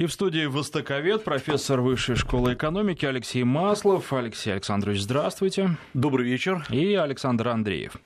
И в студии востоковед, профессор Высшей школы экономики Алексей Маслов. Алексей Александрович, здравствуйте. Добрый вечер. И Александр Андреев.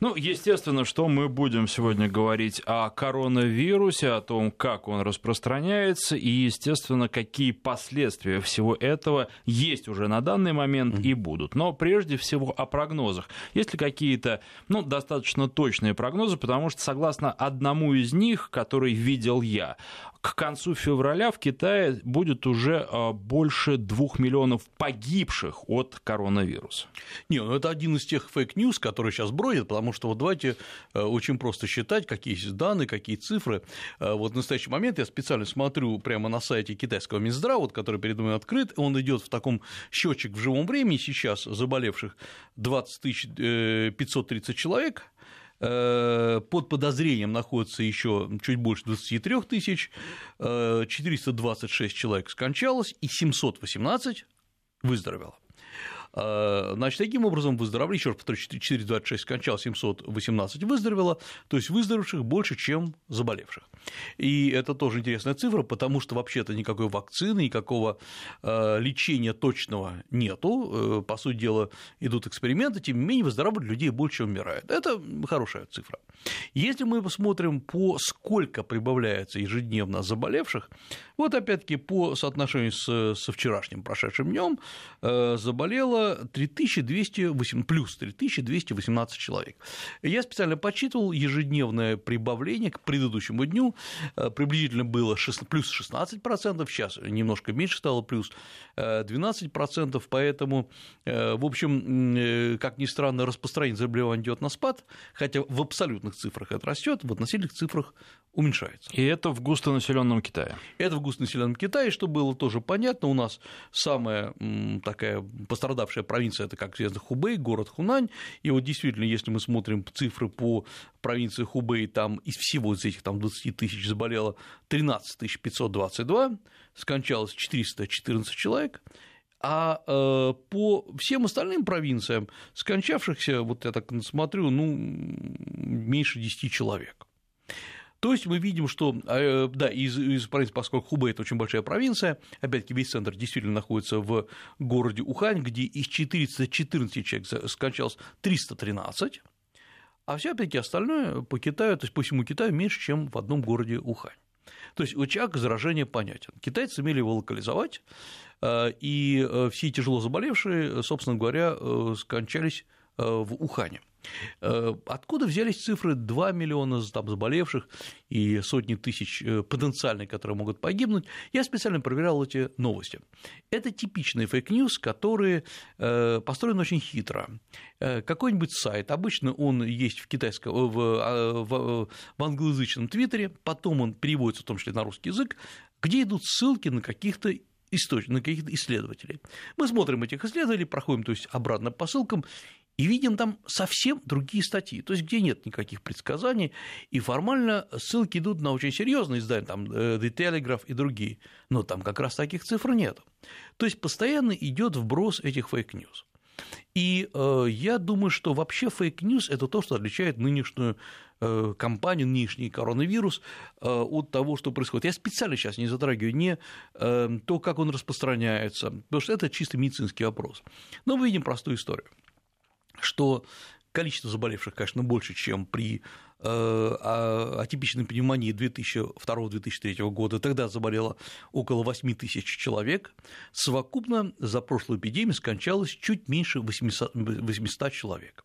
Ну, естественно, что мы будем сегодня говорить о коронавирусе, о том, как он распространяется, и, естественно, какие последствия всего этого есть уже на данный момент и будут. Но прежде всего о прогнозах. Есть ли какие-то, ну, достаточно точные прогнозы, потому что, согласно одному из них, который видел я, к концу февраля в Китае будет уже а, больше двух миллионов погибших от коронавируса. Не, ну это один из тех fake news, которые сейчас бродят, потому что вот давайте э, очень просто считать, какие есть данные, какие цифры. Э, вот в настоящий момент я специально смотрю прямо на сайте китайского Минздрава, вот, который передо мной открыт, он идет в таком счетчик в живом времени сейчас заболевших 20 530 человек, Э, под подозрением находится еще чуть больше 23 тысяч, 426 э, человек скончалось и 718 выздоровело. Э, значит, таким образом выздоровели, еще раз повторю, 426 скончал, 718 выздоровело, то есть выздоровевших больше, чем заболевших. И это тоже интересная цифра, потому что вообще-то никакой вакцины, никакого э, лечения точного нету, э, по сути дела идут эксперименты, тем не менее выздоравливают людей больше, чем умирает. Это хорошая цифра. Если мы посмотрим, по сколько прибавляется ежедневно заболевших, вот опять-таки по соотношению со вчерашним прошедшим днем заболело 3208, плюс 3218 человек. Я специально подсчитывал ежедневное прибавление к предыдущему дню, э, приблизительно было 6, плюс 16%, сейчас немножко меньше стало, плюс 12%, э, поэтому, э, в общем, как ни странно, распространение заболевания идет на спад, хотя в абсолютных цифрах это растет, в относительных цифрах уменьшается. И это в густонаселенном Китае. Это в густонаселенном Китае, что было тоже понятно. У нас самая такая пострадавшая провинция это, как известно, Хубей, город Хунань. И вот действительно, если мы смотрим цифры по провинции Хубей, там из всего из этих там 20 тысяч заболело 13 522, скончалось 414 человек. А э, по всем остальным провинциям скончавшихся, вот я так смотрю, ну, меньше 10 человек. То есть мы видим, что, э, да, из, из провинции, поскольку Хубэй – это очень большая провинция, опять-таки весь центр действительно находится в городе Ухань, где из 414 человек скончалось 313, а все опять-таки остальное по Китаю, то есть по всему Китаю меньше, чем в одном городе Ухань. То есть очаг заражения понятен. Китайцы сумели его локализовать, э, и э, все тяжело заболевшие, собственно говоря, скончались в Ухане. Э, откуда взялись цифры 2 миллиона там, заболевших и сотни тысяч э, потенциальных, которые могут погибнуть? Я специально проверял эти новости. Это типичный фейк-ньюс, который э, построен очень хитро. Какой-нибудь сайт, обычно он есть в китайском, в, в, в англоязычном твиттере, потом он переводится в том числе на русский язык, где идут ссылки на каких-то источников, на каких-то исследователей. Мы смотрим этих исследователей, проходим то есть, обратно по ссылкам и видим там совсем другие статьи, то есть где нет никаких предсказаний, и формально ссылки идут на очень серьезные издания, там э, The Telegraph и другие, но там как раз таких цифр нет. То есть постоянно идет вброс этих фейк-ньюс. И э, я думаю, что вообще фейк-ньюс – это то, что отличает нынешнюю э, кампанию, нынешний коронавирус э, от того, что происходит. Я специально сейчас не затрагиваю не э, то, как он распространяется, потому что это чисто медицинский вопрос. Но мы видим простую историю – что количество заболевших, конечно, больше, чем при э, а, атипичной пневмонии 2002-2003 года. Тогда заболело около 8 тысяч человек. Совокупно за прошлую эпидемию скончалось чуть меньше 800, 800 человек.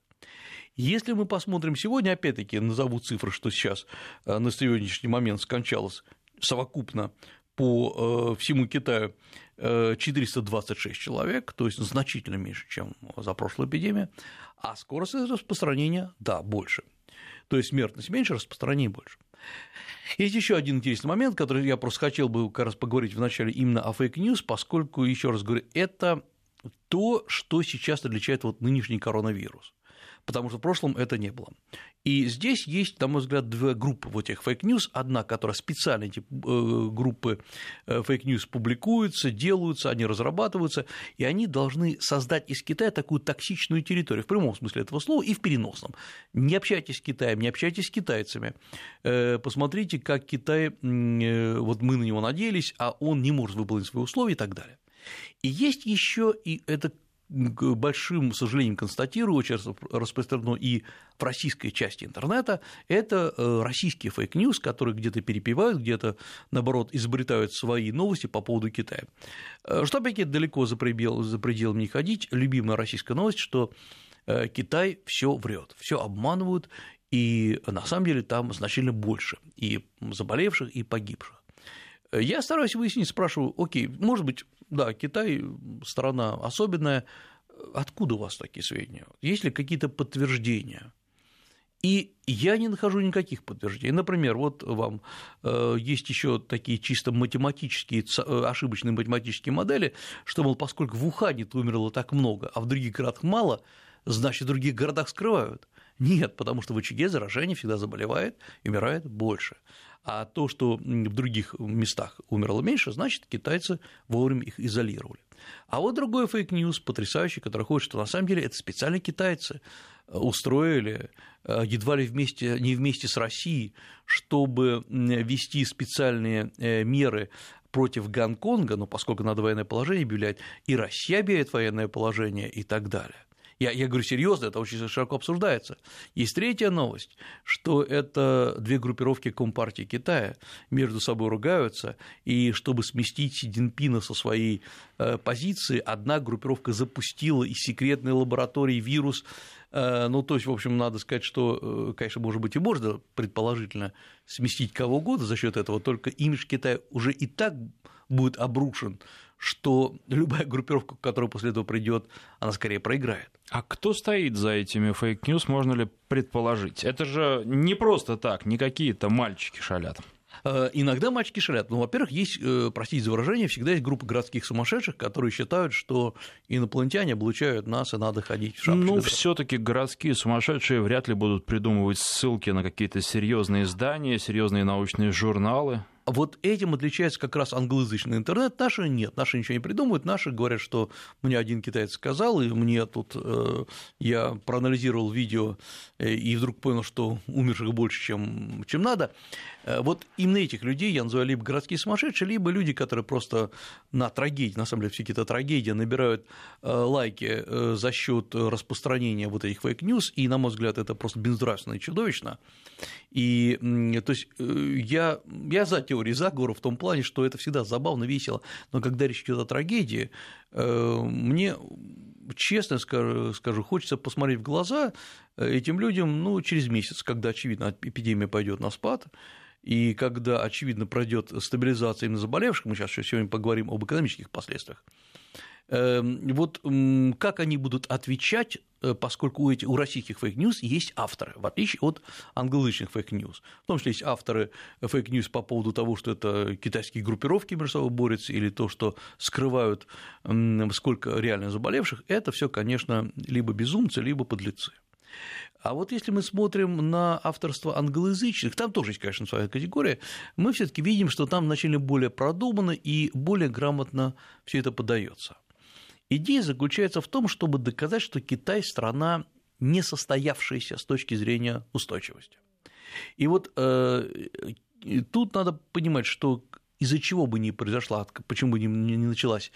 Если мы посмотрим сегодня, опять-таки назову цифры, что сейчас э, на сегодняшний момент скончалось совокупно по э, всему Китаю 426 человек, то есть значительно меньше, чем за прошлую эпидемию, а скорость распространения, да, больше. То есть смертность меньше, распространение больше. Есть еще один интересный момент, который я просто хотел бы как раз поговорить вначале именно о фейк-ньюс, поскольку, еще раз говорю, это то, что сейчас отличает вот нынешний коронавирус. Потому что в прошлом это не было. И здесь есть, на мой взгляд, две группы вот этих фейк-ньюс. Одна, которая специально эти э, группы э, фейк-ньюс публикуются, делаются, они разрабатываются, и они должны создать из Китая такую токсичную территорию, в прямом смысле этого слова и в переносном. Не общайтесь с Китаем, не общайтесь с китайцами. Э, посмотрите, как Китай, вот мы на него надеялись, а он не может выполнить свои условия и так далее. И есть еще, и это к большим сожалением констатирую, очень распространено и в российской части интернета, это э, российские фейк-ньюс, которые где-то перепевают, где-то, наоборот, изобретают свои новости по поводу Китая. Э, что, опять-таки, далеко за, предел, за пределами не ходить, любимая российская новость, что э, Китай все врет, все обманывают, и на самом деле там значительно больше и заболевших, и погибших. Я стараюсь выяснить, спрашиваю, окей, может быть, да, Китай страна особенная, откуда у вас такие сведения? Есть ли какие-то подтверждения? И я не нахожу никаких подтверждений. Например, вот вам э, есть еще такие чисто математические, э, ошибочные математические модели, что, мол, поскольку в Ухане умерло так много, а в других городах мало, значит, в других городах скрывают. Нет, потому что в очаге заражение всегда заболевает и умирает больше. А то, что в других местах умерло меньше, значит, китайцы вовремя их изолировали. А вот другой фейк-ньюс потрясающий, который ходит, что на самом деле это специально китайцы устроили э, едва ли вместе, не вместе с Россией, чтобы ввести специальные э, меры против Гонконга, но поскольку надо военное положение объявлять, и Россия объявит военное положение и так далее. Я, я говорю серьезно, это очень широко обсуждается. Есть третья новость, что это две группировки Компартии Китая между собой ругаются, и чтобы сместить Си Цзиньпина со своей э, позиции, одна группировка запустила из секретной лаборатории вирус э, ну, то есть, в общем, надо сказать, что, э, конечно, может быть, и можно предположительно сместить кого угодно за счет этого, только имидж Китая уже и так будет обрушен что любая группировка, которая после этого придет, она скорее проиграет. А кто стоит за этими фейк-ньюс, можно ли предположить? Это же не просто так, не какие-то мальчики шалят. Э, иногда мальчики шалят. Ну, во-первых, есть, э, простите за выражение, всегда есть группа городских сумасшедших, которые считают, что инопланетяне облучают нас, и надо ходить в шапочках. Ну, все таки городские сумасшедшие вряд ли будут придумывать ссылки на какие-то серьезные издания, серьезные научные журналы. Вот этим отличается как раз англоязычный интернет. Наши нет, наши ничего не придумывают. Наши говорят, что мне один китаец сказал, и мне тут э, я проанализировал видео э, и вдруг понял, что умерших больше, чем, чем надо. Э, вот именно этих людей я называю либо городские сумасшедшие, либо люди, которые просто на трагедии, на самом деле все какие-то трагедии, набирают э, лайки э, за счет распространения вот этих фейк-ньюс, и, на мой взгляд, это просто безнравственно и чудовищно. И то есть я, я за теории заговора в том плане, что это всегда забавно, весело, но когда речь идет о трагедии, мне честно скажу, хочется посмотреть в глаза этим людям ну, через месяц, когда, очевидно, эпидемия пойдет на спад, и когда, очевидно, пройдет стабилизация именно заболевших, мы сейчас сегодня поговорим об экономических последствиях, эм, вот как они будут отвечать, э, поскольку у, этих, у российских фейк-ньюс есть авторы, в отличие от англоязычных фейк-ньюс. В том числе есть авторы фейк-ньюс по поводу того, что это китайские группировки между собой борются, или то, что скрывают, сколько реально заболевших. Это все, конечно, либо безумцы, либо подлецы. А вот если мы смотрим на авторство англоязычных, там тоже есть, конечно, своя категория, мы все таки видим, что там значительно более продуманно и более грамотно все это подается. Идея заключается в том, чтобы доказать, что Китай – страна не состоявшаяся с точки зрения устойчивости. И вот э, тут надо понимать, что из-за чего бы ни произошла, почему бы ни началась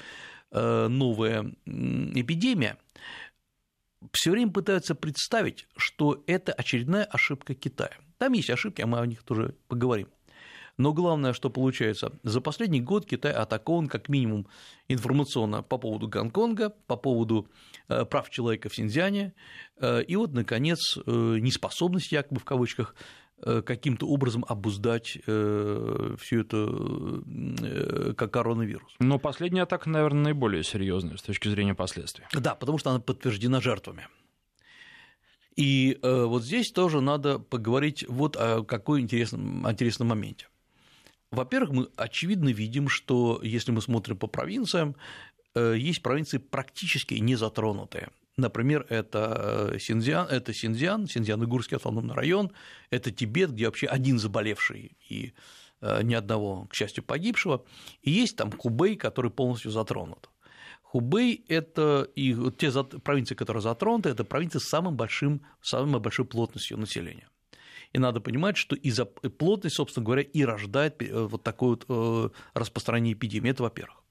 э, новая эпидемия, все время пытаются представить, что это очередная ошибка Китая. Там есть ошибки, а мы о них тоже поговорим. Но главное, что получается, за последний год Китай атакован как минимум информационно по поводу Гонконга, по поводу э, прав человека в Синьцзяне, э, и вот, наконец, э, неспособность, якобы в кавычках, каким-то образом обуздать э, всю эту э, как коронавирус. Но последняя атака, наверное, наиболее серьезная с точки зрения последствий. Да, потому что она подтверждена жертвами. И вот здесь тоже надо поговорить вот о какой интересном, интересном моменте. Во-первых, мы очевидно видим, что если мы смотрим по провинциям, есть провинции практически не затронутые Например, это Синьцзян, это Синьцзян, Синьцзян-Уйгурский автономный район, это Тибет, где вообще один заболевший и ни одного, к счастью, погибшего, и есть там Хубей, который полностью затронут. Хубей – это и те провинции, которые затронуты, это провинции с самым большим, самой большой плотностью населения. И надо понимать, что из-за плотности, собственно говоря, и рождает э, вот такое вот э, распространение эпидемии. Это во-первых.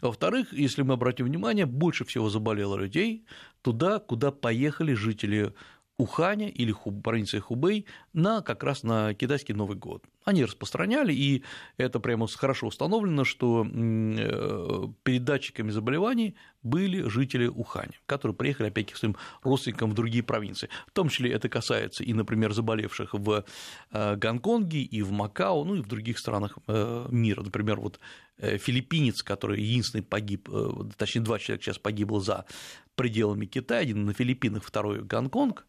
Во-вторых, если мы обратим внимание, больше всего заболело людей туда, куда поехали жители Уханя или провинции Хубей на как раз на китайский Новый год. Они распространяли, и это прямо хорошо установлено, что э, передатчиками заболеваний были жители Уханя, которые приехали опять к своим родственникам в другие провинции. В том числе это касается и, например, заболевших в э, Гонконге и в Макао, ну и в других странах э, мира. Например, вот филиппинец, который единственный погиб, точнее, два человека сейчас погибло за пределами Китая, один на Филиппинах, второй Гонконг,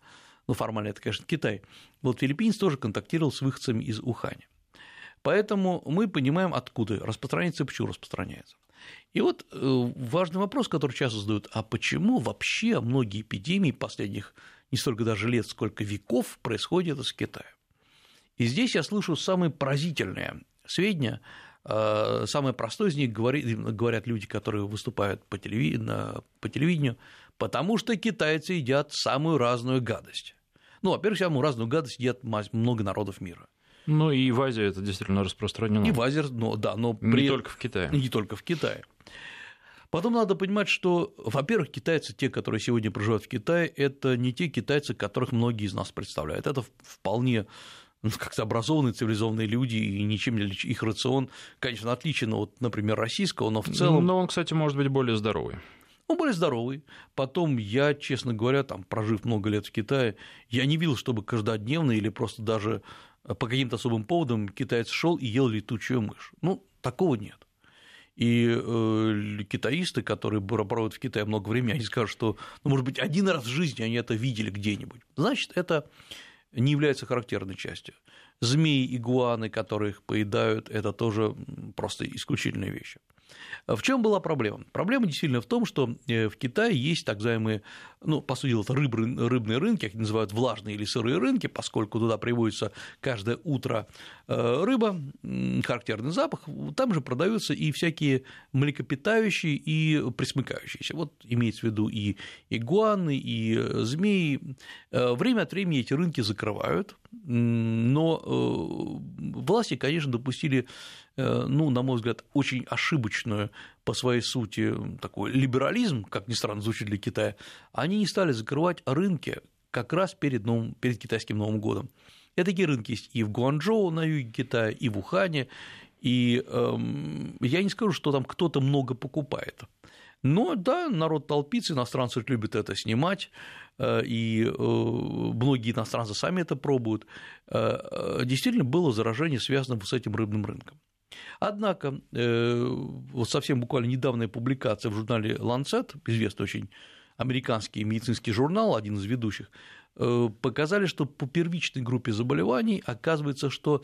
ну, формально это, конечно, Китай, вот филиппинец тоже контактировал с выходцами из Уханя. Поэтому мы понимаем, откуда распространяется и почему распространяется. И вот э, важный вопрос, который часто задают, а почему вообще многие эпидемии последних не столько даже лет, сколько веков происходят из Китая? И здесь я слышу самые поразительные сведения, э, Самое простое из них говорят люди, которые выступают по телевидению, по телевидению, потому что китайцы едят самую разную гадость. Ну, во-первых, самую разную гадость едят много народов мира. Ну и в Азии это действительно распространено. И в Азии, ну да, но при... не только в Китае. Не только в Китае. Потом надо понимать, что, во-первых, китайцы, те, которые сегодня проживают в Китае, это не те китайцы, которых многие из нас представляют. Это вполне ну, как-то образованные, цивилизованные люди, и ничем не их рацион, конечно, отличен от, например, российского, но в целом... Но он, кстати, может быть более здоровый он более здоровый. Потом я, честно говоря, там, прожив много лет в Китае, я не видел, чтобы каждодневно или просто даже по каким-то особым поводам китаец шел и ел летучую мышь. Ну, такого нет. И э, китаисты, которые проводят в Китае много времени, они скажут, что, ну, может быть, один раз в жизни они это видели где-нибудь. Значит, это не является характерной частью. Змеи, игуаны, которые их поедают, это тоже просто исключительные вещи. В чем была проблема? Проблема действительно в том, что э, в Китае есть так называемые, ну, по сути дела, рыб, рыбные рынки, их называют влажные или сырые рынки, поскольку туда приводится каждое утро э, рыба, характерный запах, там же продаются и всякие млекопитающие и присмыкающиеся. Вот имеется в виду и игуаны, и э, змеи. Время от времени эти рынки закрывают, но власти, конечно, допустили Э, ну, на мой взгляд, очень ошибочную по своей сути такой либерализм, как ни странно звучит для Китая, они не стали закрывать рынки как раз перед, новым, перед китайским Новым годом. И такие рынки есть и в Гуанчжоу на юге Китая, и в Ухане, и эм, я не скажу, что там кто-то много покупает. Но да, народ толпится, иностранцы любят это снимать, э, и э, многие иностранцы сами это пробуют. Действительно было заражение, связано с этим рыбным рынком. Однако, э, вот совсем буквально недавняя публикация в журнале Lancet, известный очень американский медицинский журнал, один из ведущих, э, показали, что по первичной группе заболеваний оказывается, что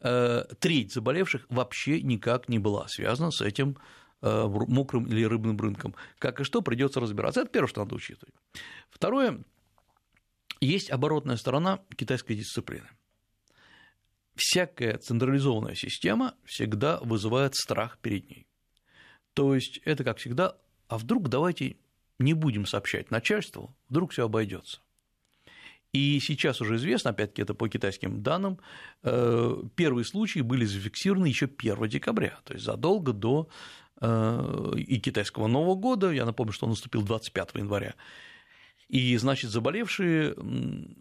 э, треть заболевших вообще никак не была связана с этим мокрым или рыбным рынком. Как и что, придется разбираться. Это первое, что надо учитывать. Второе, есть оборотная сторона китайской дисциплины всякая централизованная система всегда вызывает страх перед ней. То есть это, как всегда, а вдруг давайте не будем сообщать начальству, вдруг все обойдется. И сейчас уже известно, опять-таки это по китайским данным, э, первые случаи были зафиксированы еще 1 декабря, то есть задолго до э, и китайского Нового года, я напомню, что он наступил 25 января, и, значит, заболевшие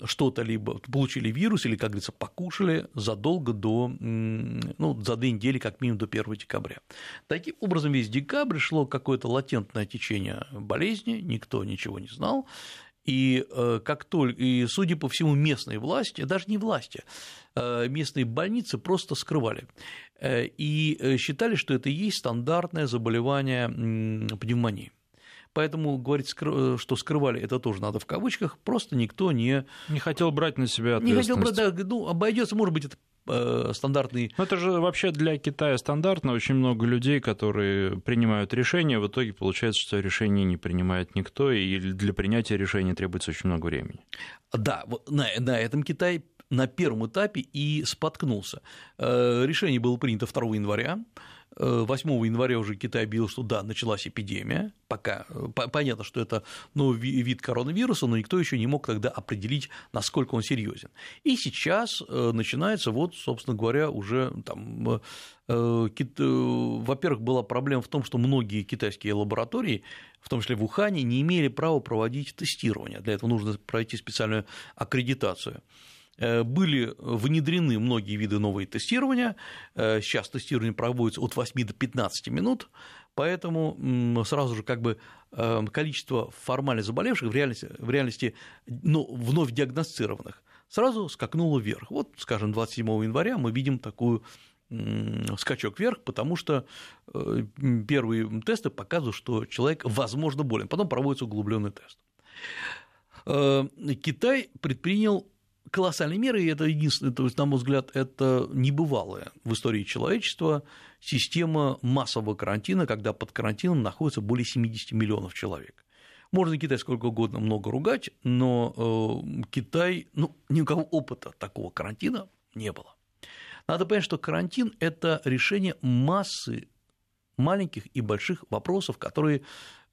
что-то либо получили вирус или, как говорится, покушали задолго до, ну, за две недели, как минимум, до 1 декабря. Таким образом, весь декабрь шло какое-то латентное течение болезни, никто ничего не знал, и э, как только, и, судя по всему, местные власти, даже не власти, э, местные больницы просто скрывали. э, и считали, что это и есть стандартное заболевание пневмонии. Поэтому говорить, э, что скрывали, это тоже надо в кавычках, просто никто не... Не хотел брать на себя ответственность. Не хотел брать, да, ну, обойдется, может быть, это стандартные... Ну, это же вообще для Китая стандартно. Очень много людей, которые принимают решения, в итоге получается, что решение не принимает никто, и для принятия решения требуется очень много времени. Да, на, на этом Китай на первом этапе и споткнулся. Решение было принято 2 января, 8 января уже Китай объявил, что да, началась эпидемия, пока понятно, что это новый вид коронавируса, но никто еще не мог тогда определить, насколько он серьезен. И сейчас э, начинается вот, собственно говоря, уже там э, э, во-первых, была проблема в том, что многие китайские лаборатории, в том числе в Ухане, не имели права проводить тестирование. Для этого нужно пройти специальную аккредитацию. Э, были внедрены многие виды новые тестирования. Э, сейчас тестирование проводится от 8 до 15 минут, поэтому сразу же как бы э, количество формально заболевших в реальности, в реальности ну, вновь диагностированных сразу скакнуло вверх. Вот, скажем, 27 января мы видим такую скачок вверх, потому что первые тесты показывают, что человек, возможно, болен. Потом проводится углубленный тест. Китай предпринял колоссальные меры, и это единственное, то есть, на мой взгляд, это небывалая в истории человечества система массового карантина, когда под карантином находится более 70 миллионов человек. Можно Китай сколько угодно много ругать, но э, Китай, ну, ни у кого опыта такого карантина не было. Надо понять, что карантин – это решение массы маленьких и больших вопросов, которые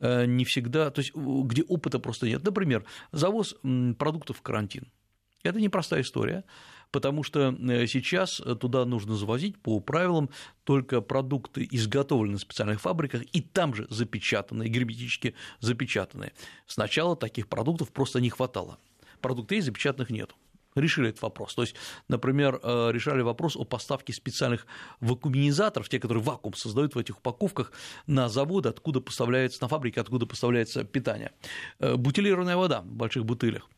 э, не всегда, то есть где опыта просто нет. Например, завоз продуктов в карантин – это непростая история, потому что э, сейчас туда нужно завозить по правилам только продукты, изготовленные в специальных фабриках, и там же запечатанные, герметически запечатанные. Сначала таких продуктов просто не хватало. Продуктов запечатанных нет решили этот вопрос. То есть, например, э, решали вопрос о поставке специальных вакууминизаторов, те, которые вакуум создают в этих упаковках, на заводы, откуда поставляется, на фабрике, откуда поставляется питание. Э, бутилированная вода в больших бутылях.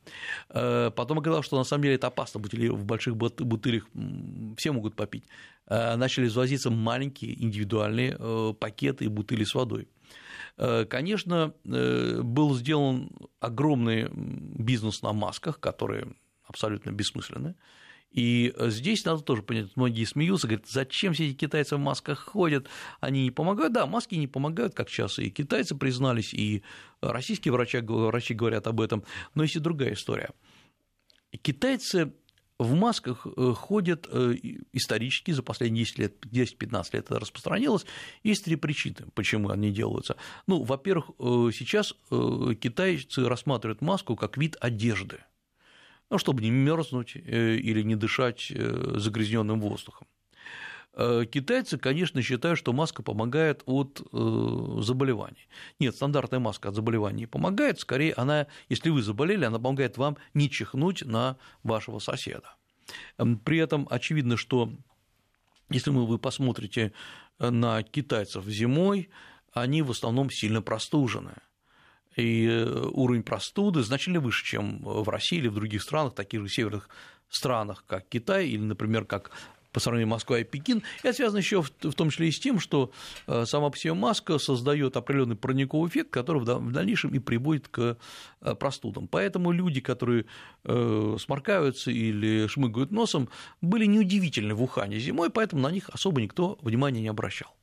Э, потом оказалось, что на самом деле это опасно, в больших бутылях все могут попить. Начали извозиться маленькие индивидуальные пакеты и бутыли с водой. Конечно, был сделан огромный бизнес на масках, которые абсолютно бессмысленны. И здесь надо тоже понять, многие смеются, говорят, зачем все эти китайцы в масках ходят, они не помогают. Да, маски не помогают, как сейчас и китайцы признались, и российские врачи, врачи говорят об этом, но есть и другая история. Китайцы в масках э, ходят э, исторически за последние 10 лет, 10-15 лет это распространилось. Есть три причины, почему они делаются. Ну, во-первых, э, сейчас китайцы рассматривают маску как вид одежды ну, чтобы не мерзнуть э, или не дышать э, загрязненным воздухом. Э, китайцы, конечно, считают, что маска помогает от заболеваний. Нет, стандартная маска от заболеваний не помогает, скорее она, если вы заболели, она помогает вам не чихнуть на вашего соседа. Эм, при этом очевидно, что если вы посмотрите на китайцев зимой, они в основном сильно простужены и э, уровень простуды значительно выше, чем в России или в других странах, таких же северных странах, как Китай или, например, как по сравнению Москва и Пекин. Это связано еще в том числе и с тем, что э, сама по себе маска создает определенный парниковый эффект, который в дальнейшем и приводит к э, простудам. Поэтому люди, которые сморкаются или шмыгают носом, были неудивительны в Ухане зимой, поэтому на них особо никто внимания не обращал.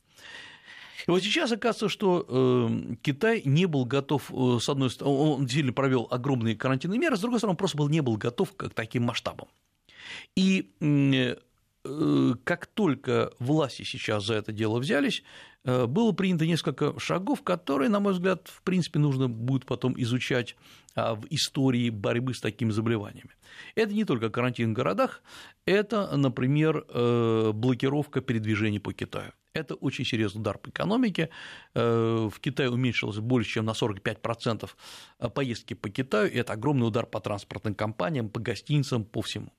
И вот сейчас оказывается, что э, Китай не был готов, э, с одной стороны, он действительно провел огромные карантинные меры, с другой стороны, он просто был, не был готов к таким масштабам. И э, как только власти сейчас за это дело взялись, было принято несколько шагов, которые, на мой взгляд, в принципе, нужно будет потом изучать а, в истории борьбы с такими заболеваниями. Это не только карантин в городах, это, например, блокировка передвижений по Китаю. Это очень серьезный удар по экономике. Э, в Китае уменьшилось больше, чем на 45% э, поездки по Китаю, и это огромный удар по транспортным компаниям, по гостиницам, по всему.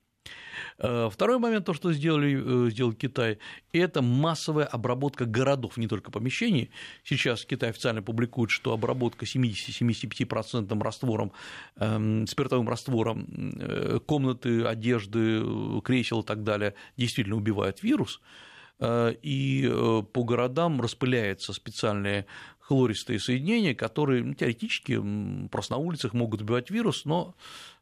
Э, второй момент, то, что сделали, сделал Китай, это массовая обработка городов, не только помещений. Сейчас Китай официально публикует, что обработка 70-75% раствором, эм, спиртовым раствором комнаты, одежды, кресел и так далее действительно убивает вирус. Э, и э, по городам распыляются специальные хлористые соединения, которые ну, теоретически просто на улицах могут убивать вирус, но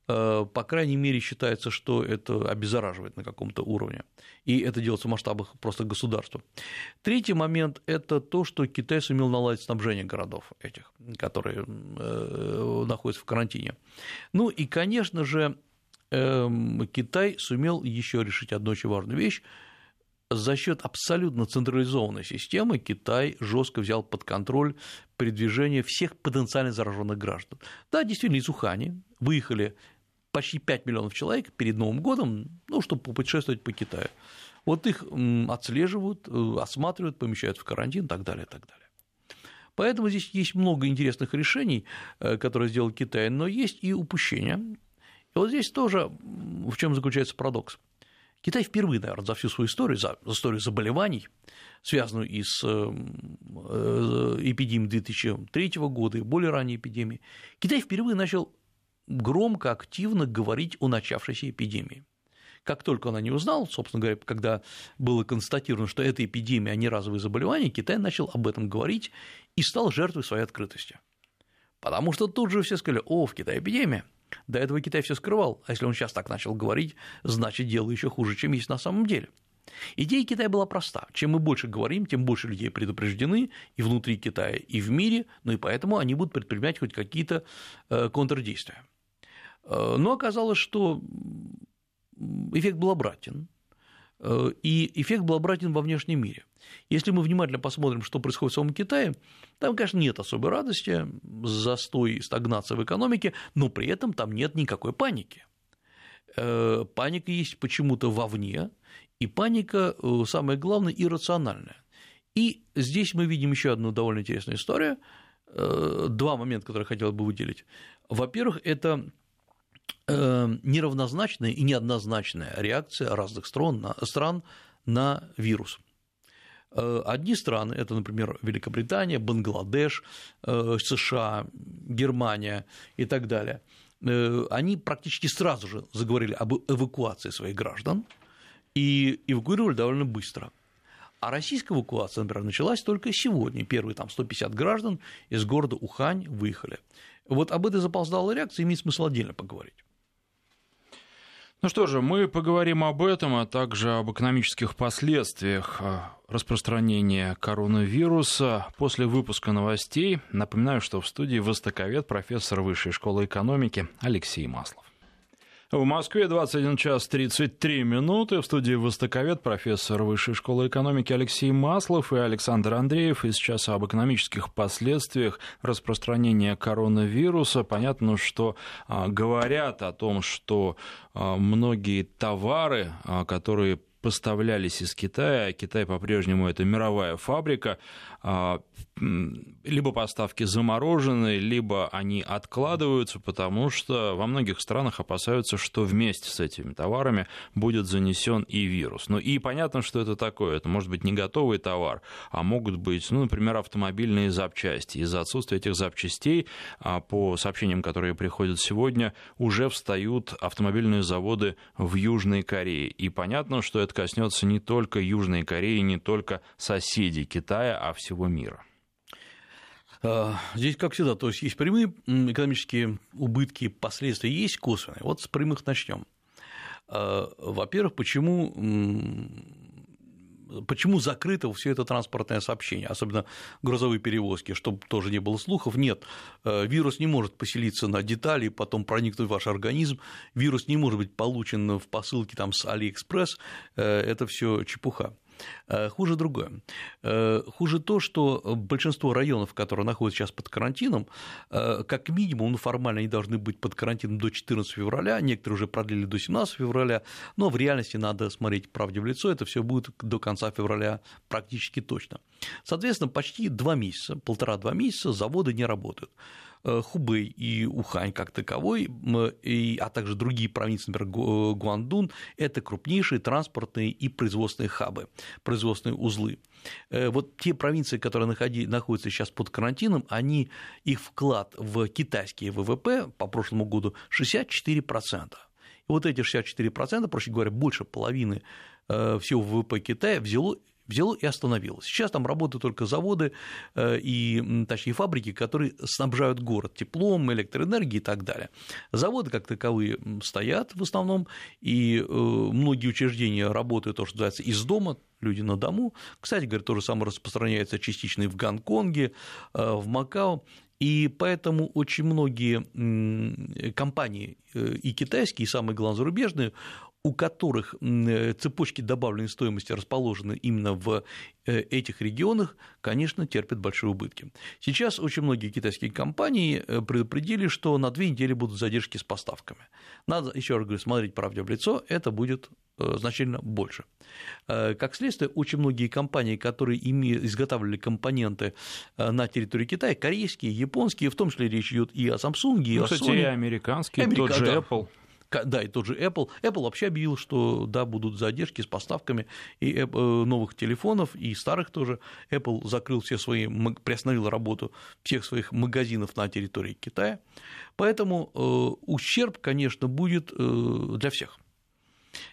Э, по крайней мере, считается, что это обеззараживает на каком-то уровне. И это делается в масштабах просто государства. Третий момент – это то, что Китай сумел наладить снабжение городов этих, которые находятся в карантине. Ну и, конечно же, эм, Китай сумел еще решить одну очень важную вещь за счет абсолютно централизованной системы Китай жестко взял под контроль передвижение всех потенциально зараженных граждан. Да, действительно, из Ухани выехали почти 5 миллионов человек перед Новым годом, ну, чтобы попутешествовать по Китаю. Вот их отслеживают, э, осматривают, помещают в карантин и так далее, и так далее. Поэтому здесь есть много интересных решений, э, которые сделал Китай, но есть и упущения. И вот здесь тоже в чем заключается парадокс. Китай впервые, наверное, за всю свою историю, за историю заболеваний, связанную и с э, эпидемией 2003 года, и более ранней эпидемией, Китай впервые начал громко, активно говорить о начавшейся эпидемии. Как только она не узнал, собственно говоря, когда было констатировано, что это эпидемия, а не разовые заболевания, Китай начал об этом говорить и стал жертвой своей открытости. Потому что тут же все сказали, о, в Китае эпидемия. До этого Китай все скрывал, а если он сейчас так начал говорить, значит, дело еще хуже, чем есть на самом деле. Идея Китая была проста. Чем мы больше говорим, тем больше людей предупреждены и внутри Китая, и в мире, ну и поэтому они будут предпринимать хоть какие-то э, контрдействия. Э, но оказалось, что эффект был обратен, и эффект был обратен во внешнем мире. Если мы внимательно посмотрим, что происходит в самом Китае, там, конечно, нет особой радости, застой, стагнация в экономике, но при этом там нет никакой паники. Э, паника есть почему-то вовне, и паника, самое главное, иррациональная. И здесь мы видим еще одну довольно интересную историю, два момента, которые я хотел бы выделить. Во-первых, это Э, неравнозначная и неоднозначная реакция разных стран на, стран на вирус. Э, одни страны, это, например, Великобритания, Бангладеш, э, США, Германия и так далее, они практически сразу же заговорили об эвакуации своих граждан и эвакуировали довольно быстро. А российская эвакуация, например, началась только сегодня. Первые там 150 граждан из города Ухань выехали. Вот об этой запоздалой реакции имеет смысл отдельно поговорить. Ну что же, мы поговорим об этом, а также об экономических последствиях а, распространения коронавируса после выпуска новостей. Напоминаю, что в студии востоковед, профессор Высшей школы экономики Алексей Маслов. В Москве 21 час 33 минуты. В студии «Востоковед» профессор Высшей школы экономики Алексей Маслов и Александр Андреев. И сейчас об экономических последствиях распространения коронавируса. Понятно, что а, говорят о том, что а, многие товары, а, которые поставлялись из Китая, Китай по-прежнему это мировая фабрика, а, либо поставки заморожены, либо они откладываются, потому что во многих странах опасаются, что вместе с этими товарами будет занесен и вирус. Ну и понятно, что это такое. Это может быть не готовый товар, а могут быть, ну, например, автомобильные запчасти. Из-за отсутствия этих запчастей, а, по сообщениям, которые приходят сегодня, уже встают автомобильные заводы в Южной Корее. И понятно, что это коснется не только Южной Кореи, не только соседей Китая, а всего мира? А, здесь, как всегда, то есть есть прямые экономические убытки, последствия, есть косвенные. Вот с прямых начнем. А, во-первых, почему почему закрыто все это транспортное сообщение, особенно грузовые перевозки, чтобы тоже не было слухов. Нет, а, вирус не может поселиться на детали и потом проникнуть в ваш организм, вирус не может быть получен в посылке там, с Алиэкспресс, э, это все чепуха. Э, хуже другое. Э, хуже то, что большинство районов, которые находятся сейчас под карантином, э, как минимум, ну, формально они должны быть под карантином до 14 февраля, некоторые уже продлили до 17 февраля, но в реальности надо смотреть правде в лицо, это все будет до конца февраля практически точно. Соответственно, почти два месяца, полтора-два месяца заводы не работают. Э, Хубэй и Ухань как таковой, и, а также другие провинции, например, э, Гуандун, это крупнейшие транспортные и производственные хабы, производственные узлы. Э, вот те провинции, которые находи, находятся сейчас под карантином, они, их вклад в китайские ВВП по прошлому году 64%. И вот эти 64%, проще говоря, больше половины всего ВВП Китая взяло взяло и остановилось. Сейчас там работают только заводы э, и, точнее, фабрики, которые снабжают город теплом, электроэнергией и так далее. Заводы как таковые стоят в основном, и э, многие учреждения работают, то, что называется, из дома, люди на дому. Кстати говоря, то же самое распространяется частично и в Гонконге, э, в Макао. И поэтому очень многие компании, и китайские, и самые главные зарубежные, у которых э, цепочки добавленной стоимости расположены именно в э, этих регионах, конечно, терпят большие убытки. Сейчас очень многие китайские компании э, предупредили, что на две недели будут задержки с поставками. Надо, еще раз говорю, смотреть правде в лицо, это будет значительно больше. Как следствие, очень многие компании, которые изготавливали компоненты на территории Китая, корейские, японские, в том числе речь идет и о Samsung, и ну, о кстати, Sony. и американские, Америка, тот же. Apple. Да, и тот же Apple. Apple вообще объявил, что да, будут задержки с поставками и э, новых телефонов, и старых тоже. Apple закрыл все свои, приостановил работу всех своих магазинов на территории Китая. Поэтому э, ущерб, конечно, будет э, для всех.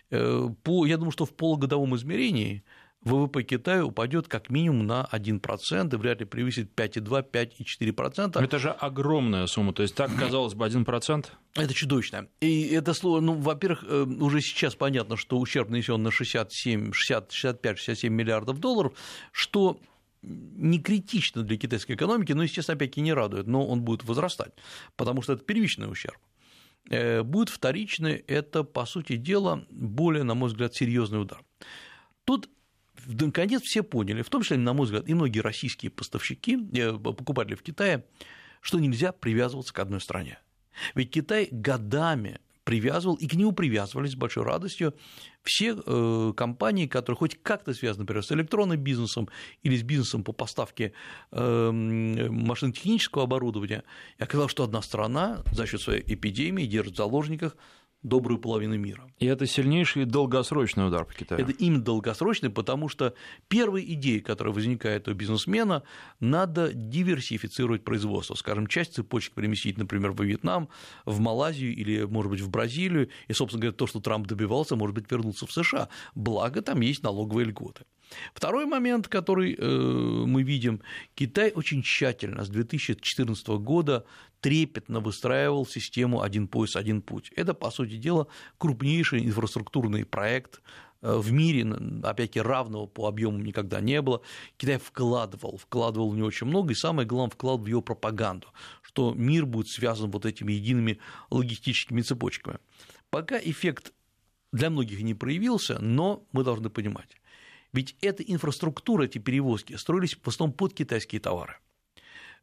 По, я думаю, что в полугодовом измерении ВВП Китая упадет как минимум на 1% и вряд ли превысит 5,2-5,4%. Это же огромная сумма, то есть так, казалось бы, 1%? Это чудовищно. И это слово, ну, во-первых, э, уже сейчас понятно, что ущерб нанесен на 67, 60, 65-67 миллиардов долларов, что не критично для китайской экономики, но, естественно, опять-таки не радует, но он будет возрастать, потому что это первичный ущерб. Э, будет вторичный, это, по сути дела, более, на мой взгляд, серьезный удар. Тут наконец все поняли, в том числе, на мой взгляд, и многие российские поставщики, э, покупатели в Китае, что нельзя привязываться к одной стране. Ведь Китай годами привязывал, и к нему привязывались с большой радостью все э, компании, которые хоть как-то связаны, например, с электронным бизнесом или с бизнесом по поставке э, машинотехнического оборудования. И оказалось, что одна страна за счет своей эпидемии держит в заложниках добрую половину мира. И это сильнейший долгосрочный удар по Китаю. Это именно долгосрочный, потому что первая идея, которая возникает у бизнесмена, надо диверсифицировать производство. Скажем, часть цепочек переместить, например, в Вьетнам, в Малайзию или, может быть, в Бразилию. И, собственно говоря, то, что Трамп добивался, может быть, вернуться в США. Благо, там есть налоговые льготы. Второй момент, который э, мы видим, Китай очень тщательно с 2014 года трепетно выстраивал систему «один пояс, один путь». Это, по сути дела, крупнейший инфраструктурный проект э, в мире, опять-таки, равного по объемам никогда не было. Китай вкладывал, вкладывал в него очень много, и самое главное, вкладывал в его пропаганду, что мир будет связан вот этими едиными логистическими цепочками. Пока эффект для многих не проявился, но мы должны понимать, ведь эта инфраструктура, эти перевозки строились в основном под китайские товары.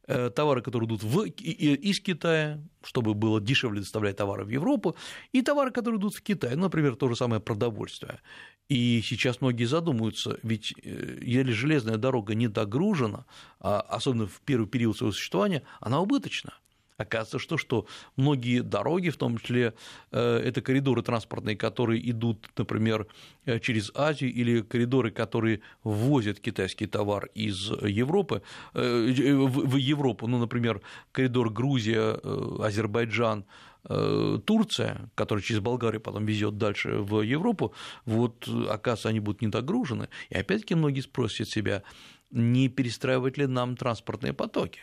Э, товары, которые идут в, из Китая, чтобы было дешевле доставлять товары в Европу, и товары, которые идут в Китай, ну, например, то же самое продовольствие. И сейчас многие задумываются, ведь э, если железная дорога не догружена, а особенно в первый период своего существования, она убыточна. Оказывается, что, что многие дороги, в том числе э, это коридоры транспортные, которые идут, например, э, через Азию, или коридоры, которые ввозят китайский товар из Европы, э, в Европу, ну, например, коридор Грузия, Азербайджан, Турция, которая через Болгарию потом везет дальше в Европу, вот, оказывается, они будут недогружены. И опять-таки многие спросят себя, не перестраивать ли нам транспортные потоки.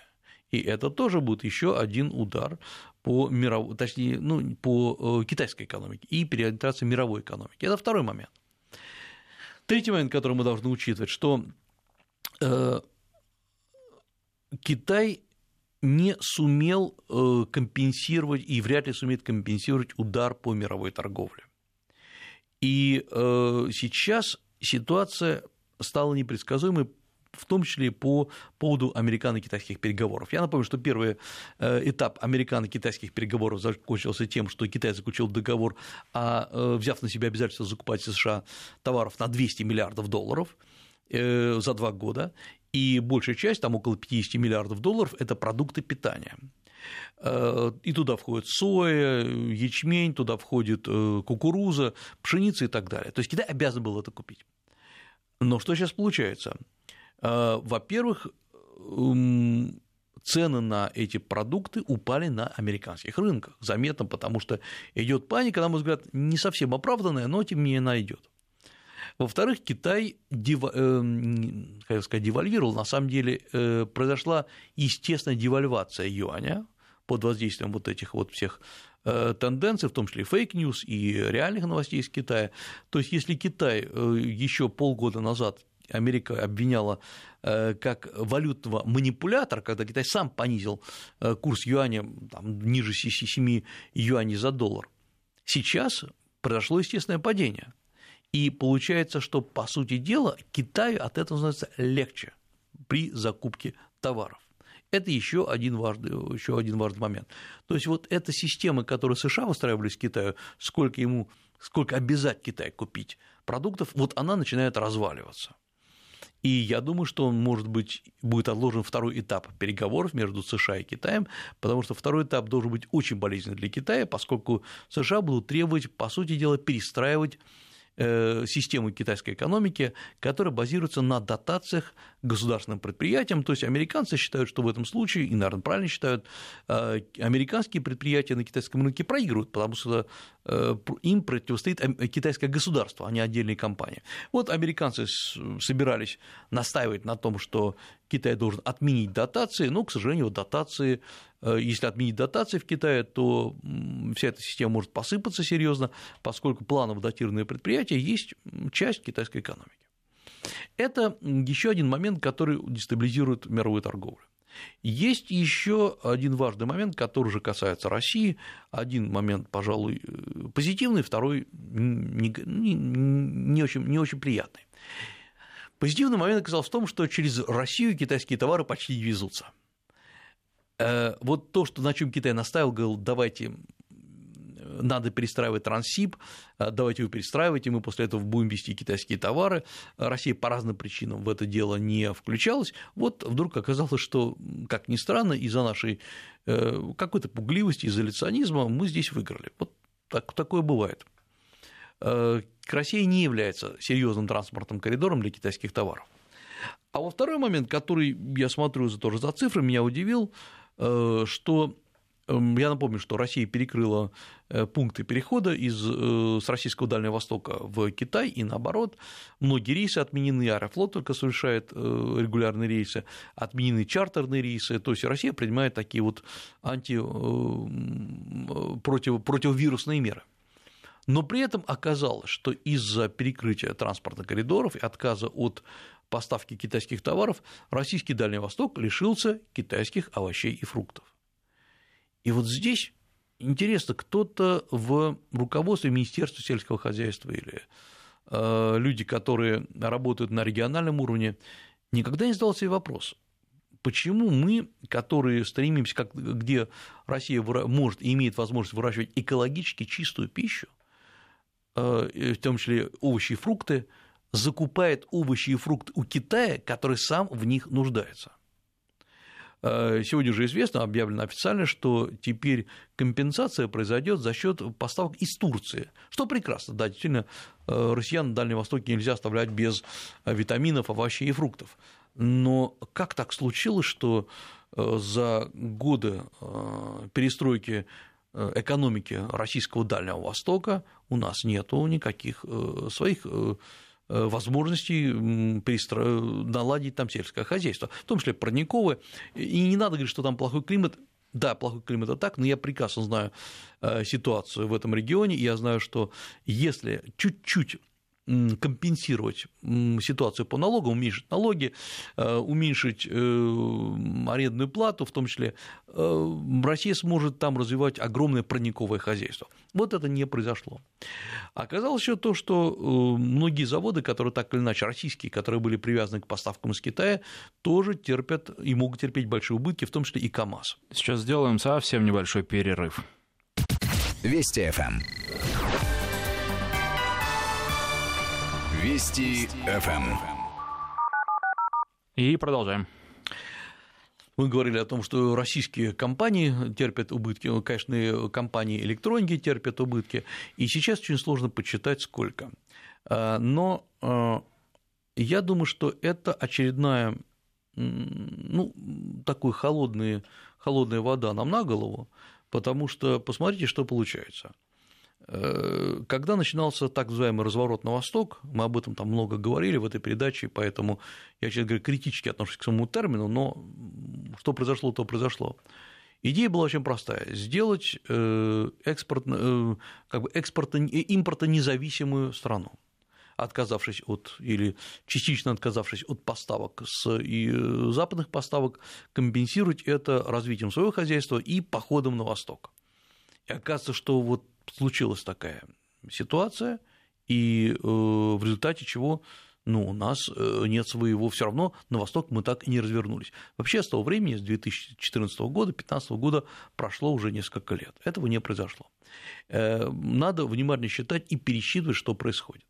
И это тоже будет еще один удар по мировой, точнее, ну, по э, китайской экономике и переориентации мировой экономики. Это второй момент. Третий момент, который мы должны учитывать, что э, Китай не сумел э, компенсировать и вряд ли сумеет компенсировать удар по мировой торговле. И сейчас ситуация стала непредсказуемой в том числе по поводу американо-китайских переговоров. Я напомню, что первый э, этап американо-китайских переговоров закончился тем, что Китай заключил договор, о, э, взяв на себя обязательство закупать США товаров на 200 миллиардов долларов э, за два года, и большая часть, там около 50 миллиардов долларов, это продукты питания. И туда входит соя, ячмень, туда входит кукуруза, пшеница и так далее. То есть Китай обязан был это купить. Но что сейчас получается? Э, во-первых, цены на эти продукты упали на американских рынках. Заметно, потому что идет паника, на мой взгляд, не совсем оправданная, но тем не менее она. Во-вторых, Китай дева... как сказать, девальвировал, на самом деле произошла естественная девальвация юаня под воздействием вот этих вот всех тенденций, в том числе фейк-ньюс и реальных новостей из Китая. То есть, если Китай еще полгода назад Америка обвиняла э, как валютного манипулятора, когда Китай сам понизил э, курс юаня там, ниже 7 юаней за доллар. Сейчас произошло естественное падение. И получается, что, по сути дела, Китаю от этого становится легче при закупке товаров. Это еще один важный, еще один важный момент. То есть вот эта система, которую США выстраивали с Китаю, сколько ему, сколько обязать Китай купить продуктов, вот она начинает разваливаться. И я думаю, что он, может быть, будет отложен второй этап переговоров между США и Китаем, потому что второй этап должен быть очень болезненный для Китая, поскольку США будут требовать, по сути дела, перестраивать Э, систему китайской экономики, которая базируется на дотациях государственным предприятиям. То есть американцы считают, что в этом случае, и, наверное, правильно считают, э, американские предприятия на китайском рынке проигрывают, потому что э, им противостоит китайское государство, а не отдельные компании. Вот американцы собирались настаивать на том, что Китай должен отменить дотации, но, к сожалению, дотации Э, если отменить дотации в Китае, то вся эта система может посыпаться серьезно, поскольку планово датированные предприятия есть часть китайской экономики. Это еще один момент, который дестабилизирует мировую торговлю. Есть еще один важный момент, который уже касается России. Один момент, пожалуй, э, позитивный, второй не, не, не, очень, не очень приятный. Позитивный момент оказался в том, что через Россию китайские товары почти не везутся. Э, вот то, что, на чем Китай настаивал, говорил, давайте надо перестраивать Транссиб, э, давайте его перестраивать, и мы после этого будем вести китайские товары. Россия по разным причинам в это дело не включалась. Вот вдруг оказалось, что, как ни странно, из-за нашей э, какой-то пугливости, изоляционизма мы здесь выиграли. Вот так, такое бывает. Россия не является серьезным транспортным коридором для китайских товаров. А во второй момент, который я смотрю тоже за цифры, меня удивил, Э, что эм, я напомню, что Россия перекрыла э, пункты перехода из, э, с российского Дальнего Востока в Китай и наоборот. Многие рейсы отменены, Аэрофлот только совершает регулярные рейсы, отменены чартерные рейсы. То есть Россия принимает такие вот анти... против... противовирусные меры. Но при этом оказалось, что из-за перекрытия транспортных коридоров и отказа от поставки китайских товаров, российский Дальний Восток лишился китайских овощей и фруктов. И вот здесь интересно, кто-то в руководстве Министерства сельского хозяйства или э, люди, которые работают на региональном уровне, никогда не задал себе вопрос, почему мы, которые стремимся, как, где Россия может и имеет возможность выращивать экологически чистую пищу, в том числе овощи и фрукты, закупает овощи и фрукты у Китая, который сам в них нуждается. Э, сегодня уже известно, объявлено официально, что теперь компенсация произойдет за счет поставок из Турции, что прекрасно, да, действительно, э, россиян на Дальнем Востоке нельзя оставлять без витаминов, овощей и фруктов. Но как так случилось, что э, за годы перестройки экономики российского Дальнего Востока у нас нет никаких своих Э, возможностей перестро... наладить там сельское хозяйство, в том числе парниковое. И не надо говорить, что там плохой климат. Да, плохой климат это так, но я прекрасно знаю э, ситуацию в этом регионе, и я знаю, что если чуть-чуть компенсировать ситуацию по налогам, уменьшить налоги, э, уменьшить э, арендную плату, в том числе э, Россия сможет там развивать огромное прониковое хозяйство. Вот это не произошло. Оказалось еще то, что многие заводы, которые так или иначе российские, которые были привязаны к поставкам из Китая, тоже терпят и могут терпеть большие убытки, в том числе и КАМАЗ. Сейчас сделаем совсем небольшой перерыв. Вести ФМ. Вести ФМ. И продолжаем. Мы говорили о том, что российские компании терпят убытки, ну, конечно, компании электроники терпят убытки, и сейчас очень сложно подсчитать, сколько. А, но а, я думаю, что это очередная, ну, такой холодная, холодная вода нам на голову, потому что посмотрите, что получается. Когда начинался так называемый разворот на восток, мы об этом там много говорили в этой передаче, поэтому я, честно говоря, критически отношусь к самому термину, но что произошло, то произошло. Идея была очень простая – сделать экспорт, как бы экспорта, импортонезависимую страну отказавшись от или частично отказавшись от поставок с и западных поставок, компенсировать это развитием своего хозяйства и походом на восток. И оказывается, что вот случилась такая ситуация, и э, в результате чего ну, у нас э, нет своего, все равно на восток мы так и не развернулись. Вообще с того времени, с 2014 года, 2015 года прошло уже несколько лет. Этого не произошло. Э, надо внимательно считать и пересчитывать, что происходит.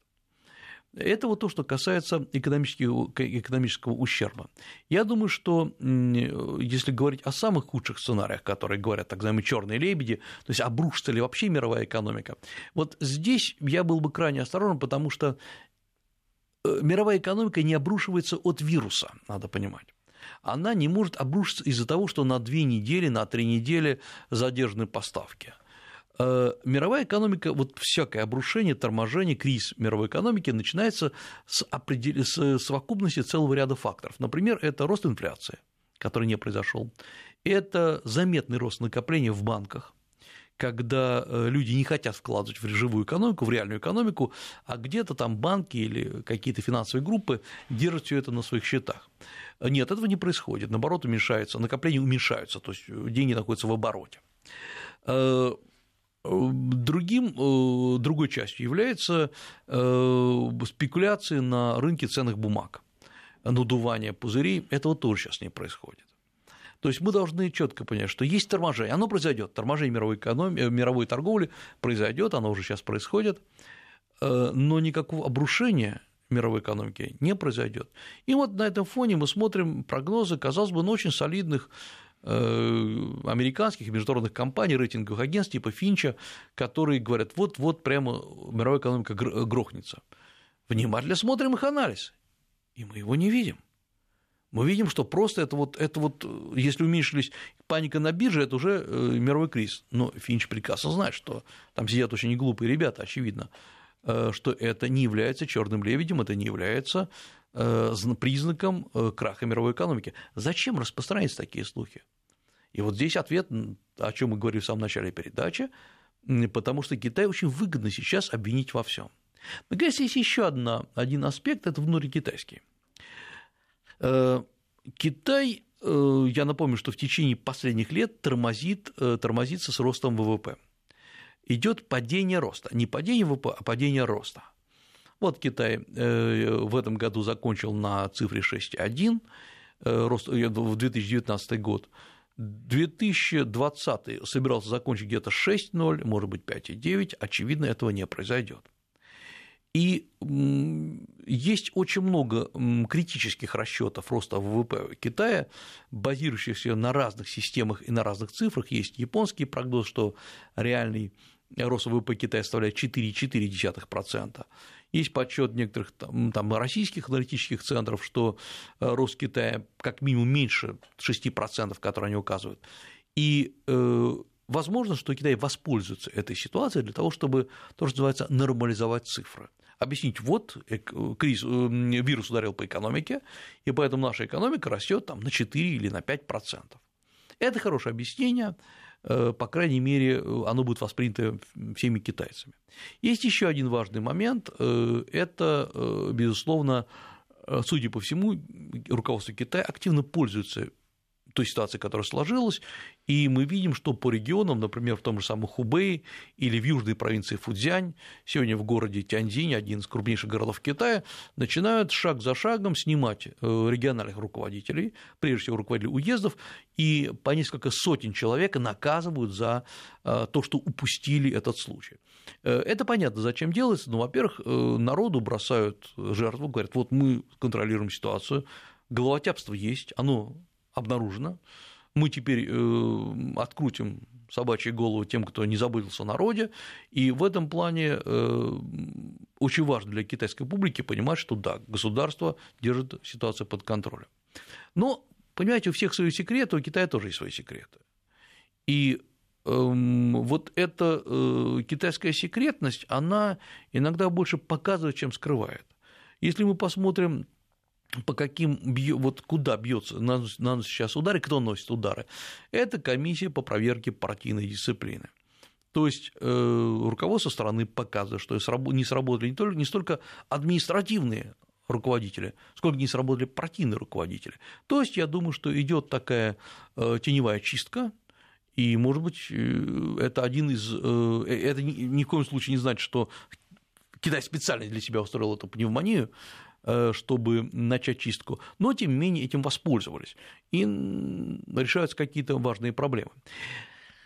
Это вот то, что касается экономического, экономического ущерба. Я думаю, что если говорить о самых худших сценариях, которые говорят так называемые черные лебеди, то есть обрушится ли вообще мировая экономика, вот здесь я был бы крайне осторожен, потому что э, мировая экономика не обрушивается от вируса, надо понимать она не может обрушиться из-за того, что на две недели, на три недели задержаны поставки. Э, мировая экономика, вот всякое обрушение, торможение, кризис мировой экономики начинается с, определ... с совокупности целого ряда факторов. Например, это рост инфляции, который не произошел, это заметный рост накопления в банках, когда э, люди не хотят вкладывать в живую экономику, в реальную экономику, а где-то там банки или какие-то финансовые группы держат все это на своих счетах. Нет, этого не происходит, наоборот, уменьшается, накопления уменьшаются, то есть деньги находятся в обороте э, Другим, э, другой частью является э, спекуляции на рынке ценных бумаг, надувание пузырей, этого тоже сейчас не происходит. То есть мы должны четко понять, что есть торможение, оно произойдет, торможение мировой, экономии, э, мировой торговли произойдет, оно уже сейчас происходит, но никакого обрушения мировой экономики не произойдет. И вот на этом фоне мы смотрим прогнозы, казалось бы, ну, очень солидных американских и международных компаний, рейтинговых агентств типа Финча, которые говорят, вот-вот прямо мировая экономика грохнется. Внимательно смотрим их анализ, и мы его не видим. Мы видим, что просто это вот, это вот, если уменьшились паника на бирже, это уже э, мировой кризис. Но Финч прекрасно знает, что там сидят очень неглупые ребята, очевидно, э, что это не является черным лебедем, это не является признаком краха мировой экономики. Зачем распространяются такие слухи? И вот здесь ответ, о чем мы говорили в самом начале передачи, потому что Китай очень выгодно сейчас обвинить во всем. Но, конечно, есть еще одна, один аспект, это внутрикитайский. Э, Китай, э, я напомню, что в течение последних лет тормозит, э, тормозится с ростом ВВП. Идет падение роста, не падение ВВП, а падение роста. Вот Китай в этом году закончил на цифре 6,1 рост в 2019 год, 2020 собирался закончить где-то 6,0, может быть 5,9, очевидно, этого не произойдет. И есть очень много критических расчетов роста ВВП Китая, базирующихся на разных системах и на разных цифрах. Есть японский прогноз, что реальный рост ВВП Китая составляет 4,4%. Есть подсчет некоторых там, там, российских аналитических центров, что э, рост Китая как минимум меньше 6%, которые они указывают. И э, возможно, что Китай воспользуется этой ситуацией для того, чтобы то, что называется, нормализовать цифры. Объяснить, вот кризис, э, вирус ударил по экономике, и поэтому наша экономика растет там, на 4 или на 5%. Это хорошее объяснение, Э, по крайней мере, оно будет воспринято всеми китайцами. Есть еще один важный момент, э, это, э, безусловно, судя по всему, руководство Китая активно пользуется той ситуации, которая сложилась, и мы видим, что по регионам, например, в том же самом Хубэй или в южной провинции Фудзянь, сегодня в городе Тяньцзинь, один из крупнейших городов Китая, начинают шаг за шагом снимать э, региональных руководителей, прежде всего руководителей уездов, и по несколько сотен человек наказывают за э, то, что упустили этот случай. Э, это понятно, зачем делается, но, во-первых, народу бросают жертву, говорят, вот мы контролируем ситуацию, головотяпство есть, оно обнаружено. Мы теперь э, открутим собачьи головы тем, кто не заботился о народе, и в этом плане э, очень важно для китайской публики понимать, что да, государство держит ситуацию под контролем. Но, понимаете, у всех свои секреты, у Китая тоже есть свои секреты. И эм, вот эта э, китайская секретность, она иногда больше показывает, чем скрывает. Если мы посмотрим по каким бьё, вот куда бьется наносит сейчас удары, кто носит удары, это комиссия по проверке партийной дисциплины. То есть э, руководство страны показывает, что не сработали не, только, не столько административные руководители, сколько не сработали партийные руководители. То есть я думаю, что идет такая э, теневая чистка, и, может быть, э, это один из... Это ни в коем случае не значит, что Китай специально для себя устроил эту пневмонию, чтобы начать чистку, но тем не менее этим воспользовались, и решаются какие-то важные проблемы.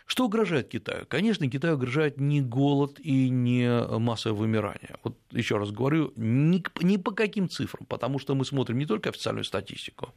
Что угрожает Китаю? Конечно, Китаю угрожает не голод и не массовое вымирание. Вот еще раз говорю, ни, по каким цифрам, потому что мы смотрим не только официальную статистику,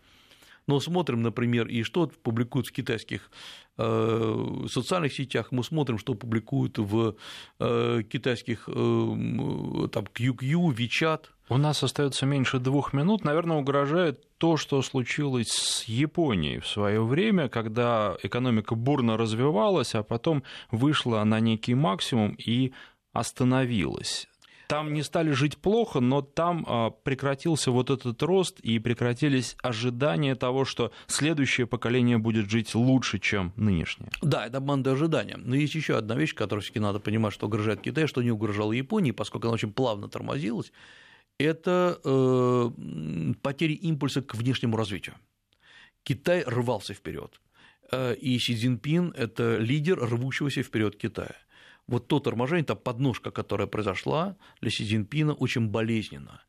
но смотрим, например, и что публикуют в китайских э, социальных сетях, мы смотрим, что публикуют в э, китайских э, там, QQ, WeChat, у нас остается меньше двух минут. Наверное, угрожает то, что случилось с Японией в свое время, когда экономика бурно развивалась, а потом вышла на некий максимум и остановилась. Там не стали жить плохо, но там а, прекратился вот этот рост и прекратились ожидания того, что следующее поколение будет жить лучше, чем нынешнее. Да, это банда ожидания. Но есть еще одна вещь, которую все-таки надо понимать, что угрожает Китай, что не угрожало Японии, поскольку она очень плавно тормозилась это э, потери импульса к внешнему развитию. Китай рвался вперед, э, и Си Цзиньпин – это лидер рвущегося вперед Китая. Вот то торможение, та подножка, которая произошла для Си Цзиньпина, очень болезненна.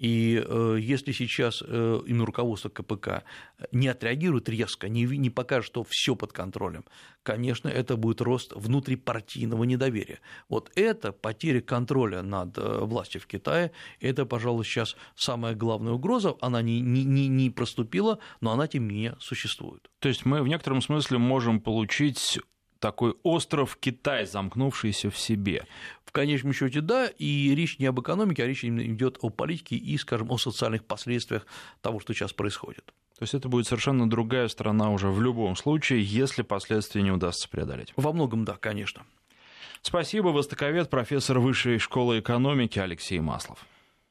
И э, если сейчас э, именно руководство КПК не отреагирует резко, не, не покажет, что все под контролем, конечно, это будет рост внутрипартийного недоверия. Вот это потеря контроля над э, властью в Китае, это, пожалуй, сейчас самая главная угроза. Она не, не, не, не проступила, но она тем не менее существует. То есть мы в некотором смысле можем получить такой остров Китай, замкнувшийся в себе. В конечном счете, да, и речь не об экономике, а речь идет о политике и, скажем, о социальных последствиях того, что сейчас происходит. То есть это будет совершенно другая страна уже в любом случае, если последствия не удастся преодолеть. Во многом, да, конечно. Спасибо, востоковед, профессор Высшей школы экономики Алексей Маслов.